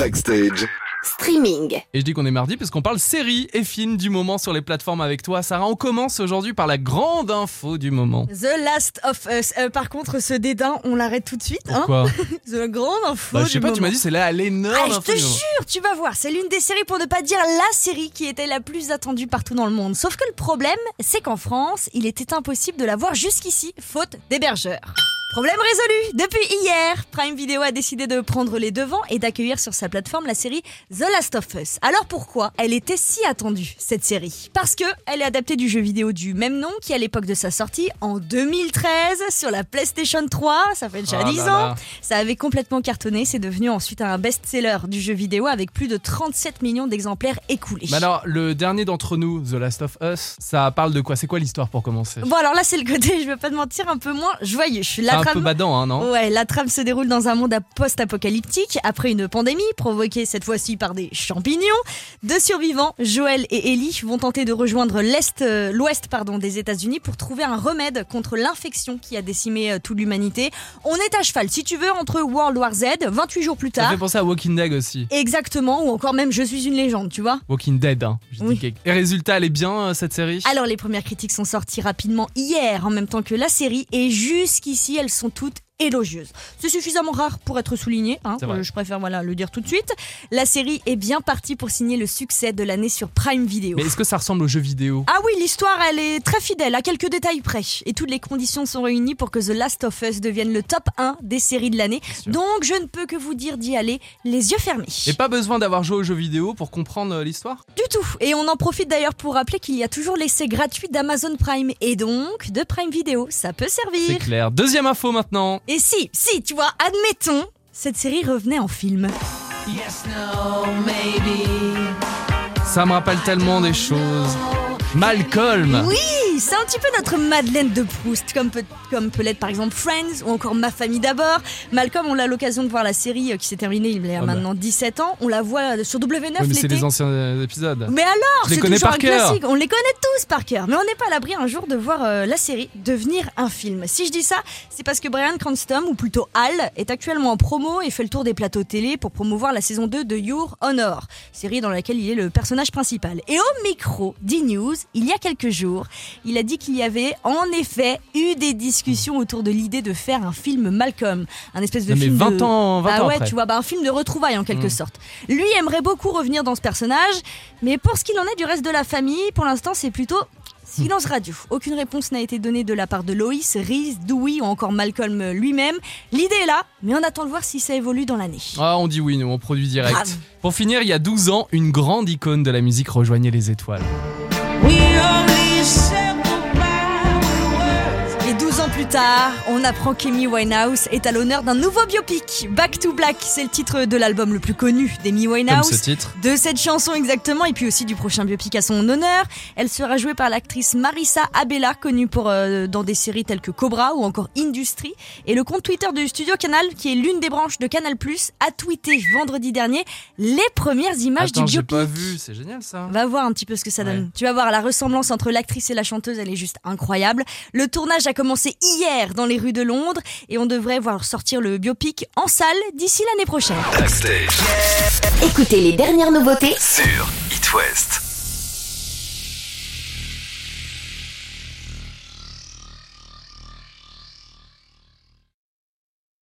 Backstage. Streaming. Et je dis qu'on est mardi parce qu'on parle séries et films du moment sur les plateformes avec toi. Sarah, on commence aujourd'hui par la grande info du moment. The Last of Us. Euh, par contre, ce dédain, on l'arrête tout de suite. Hein Pourquoi The grande info. bah, Je sais du pas, tu m'as dit c'est là l'énorme Ah, je info te du moment. jure, tu vas voir, c'est l'une des séries pour ne pas dire la série qui était la plus attendue partout dans le monde. Sauf que le problème, c'est qu'en France, il était impossible de la voir jusqu'ici, faute d'hébergeurs. Problème résolu Depuis hier, Prime Video a décidé de prendre les devants et d'accueillir sur sa plateforme la série The Last of Us. Alors pourquoi elle était si attendue, cette série? Parce que elle est adaptée du jeu vidéo du même nom qui, à l'époque de sa sortie, en 2013, sur la PlayStation 3, ça fait déjà Ah là 10 là. ans, ça avait complètement cartonné, c'est devenu ensuite un best-seller du jeu vidéo avec plus de 37 millions d'exemplaires écoulés. Mais alors, le dernier d'entre nous, The Last of Us, ça parle de quoi? C'est quoi l'histoire pour commencer? Bon alors là c'est le côté, je vais pas te mentir, un peu moins joyeux. La C'est un peu badant, hein, non? Ouais, la trame se déroule dans un monde post-apocalyptique après une pandémie provoquée cette fois-ci par des champignons. Deux survivants, Joël et Ellie, vont tenter de rejoindre l'est, euh, l'ouest pardon des États-Unis pour trouver un remède contre l'infection qui a décimé euh, toute l'humanité. On est à cheval, si tu veux, entre World War Z, 28 jours plus Ça tard. fait penser à Walking Dead aussi. Exactement, ou encore même Je suis une légende, tu vois. Walking Dead, hein. Oui. quelque- Et résultat, elle est bien euh, cette série? Alors les premières critiques sont sorties rapidement hier en même temps que la série et jusqu'ici elles sont toutes élogieuses. C'est suffisamment rare pour être souligné, hein, C'est euh, je préfère voilà, le dire tout de suite. La série est bien partie pour signer le succès de l'année sur Prime Video. Mais est-ce que ça ressemble au jeu vidéo? Ah oui, l'histoire, elle est très fidèle, à quelques détails près. Et toutes les conditions sont réunies pour que The Last of Us devienne le top 1 des séries de l'année. Donc je ne peux que vous dire d'y aller les yeux fermés. Et pas besoin d'avoir joué au jeu vidéo pour comprendre euh, l'histoire? Du tout. Et on en profite d'ailleurs pour rappeler qu'il y a toujours l'essai gratuit d'Amazon Prime et donc de Prime Video. Ça peut C'est servir. clair. Deuxième info maintenant. Et si, si, tu vois, admettons, cette série revenait en film. Ça me rappelle tellement des choses. Malcolm Oui, c'est un petit peu notre Madeleine de Proust, comme peut, comme peut l'être par exemple Friends ou encore Ma famille d'abord. Malcolm, on a l'occasion de voir la série euh, qui s'est terminée il y a bah. maintenant 17 ans. On la voit euh, sur W9 Oui, mais c'est les anciens euh, épisodes. Mais alors, c'est toujours par un cœur. classique. On les connaît tous par cœur. Mais on n'est pas à l'abri un jour de voir euh, la série devenir un film. Si je dis ça, c'est parce que Brian Cranston, ou plutôt Hal, est actuellement en promo et fait le tour des plateaux télé pour promouvoir la saison 2 de Your Honor, série dans laquelle il est le personnage principal. Et au micro d'E-News, il y a quelques jours, il a dit qu'il y avait en effet eu des discussions autour de l'idée de faire un film Malcolm, un espèce de Non, mais film 20 de... ans, 20 ah ouais, après. tu vois, bah, un film de retrouvailles en quelque Mm. sorte. Lui aimerait beaucoup revenir dans ce personnage, mais pour ce qu'il en est du reste de la famille, pour l'instant, c'est plutôt silence radio. Aucune réponse n'a été donnée de la part de Loïs, Reese, Dewey ou encore Malcolm lui-même. L'idée est là, mais on attend de voir si ça évolue dans l'année. Ah, on dit oui, nous, on produit direct. Pour finir, il y a 12 ans, une grande icône de la musique rejoignait les étoiles. Tard, on apprend qu'Amy Winehouse est à l'honneur d'un nouveau biopic. Back to Black, c'est le titre de l'album le plus connu d'Amy Comme Winehouse. ce titre. De cette chanson exactement, et puis aussi du prochain biopic à son honneur. Elle sera jouée par l'actrice Marissa Abella, connue pour, euh, dans des séries telles que Cobra ou encore Industry. Et le compte Twitter du studio Canal, qui est l'une des branches de Canal+, a tweeté vendredi dernier les premières images Attends, du biopic. pas vu, c'est génial ça. Va voir un petit peu ce que ça donne. Tu vas voir la ressemblance entre l'actrice et la chanteuse, elle est juste incroyable. Le tournage a commencé hier dans les rues de Londres et on devrait voir sortir le biopic en salle d'ici l'année prochaine. Backstage Écoutez les dernières nouveautés sur It West.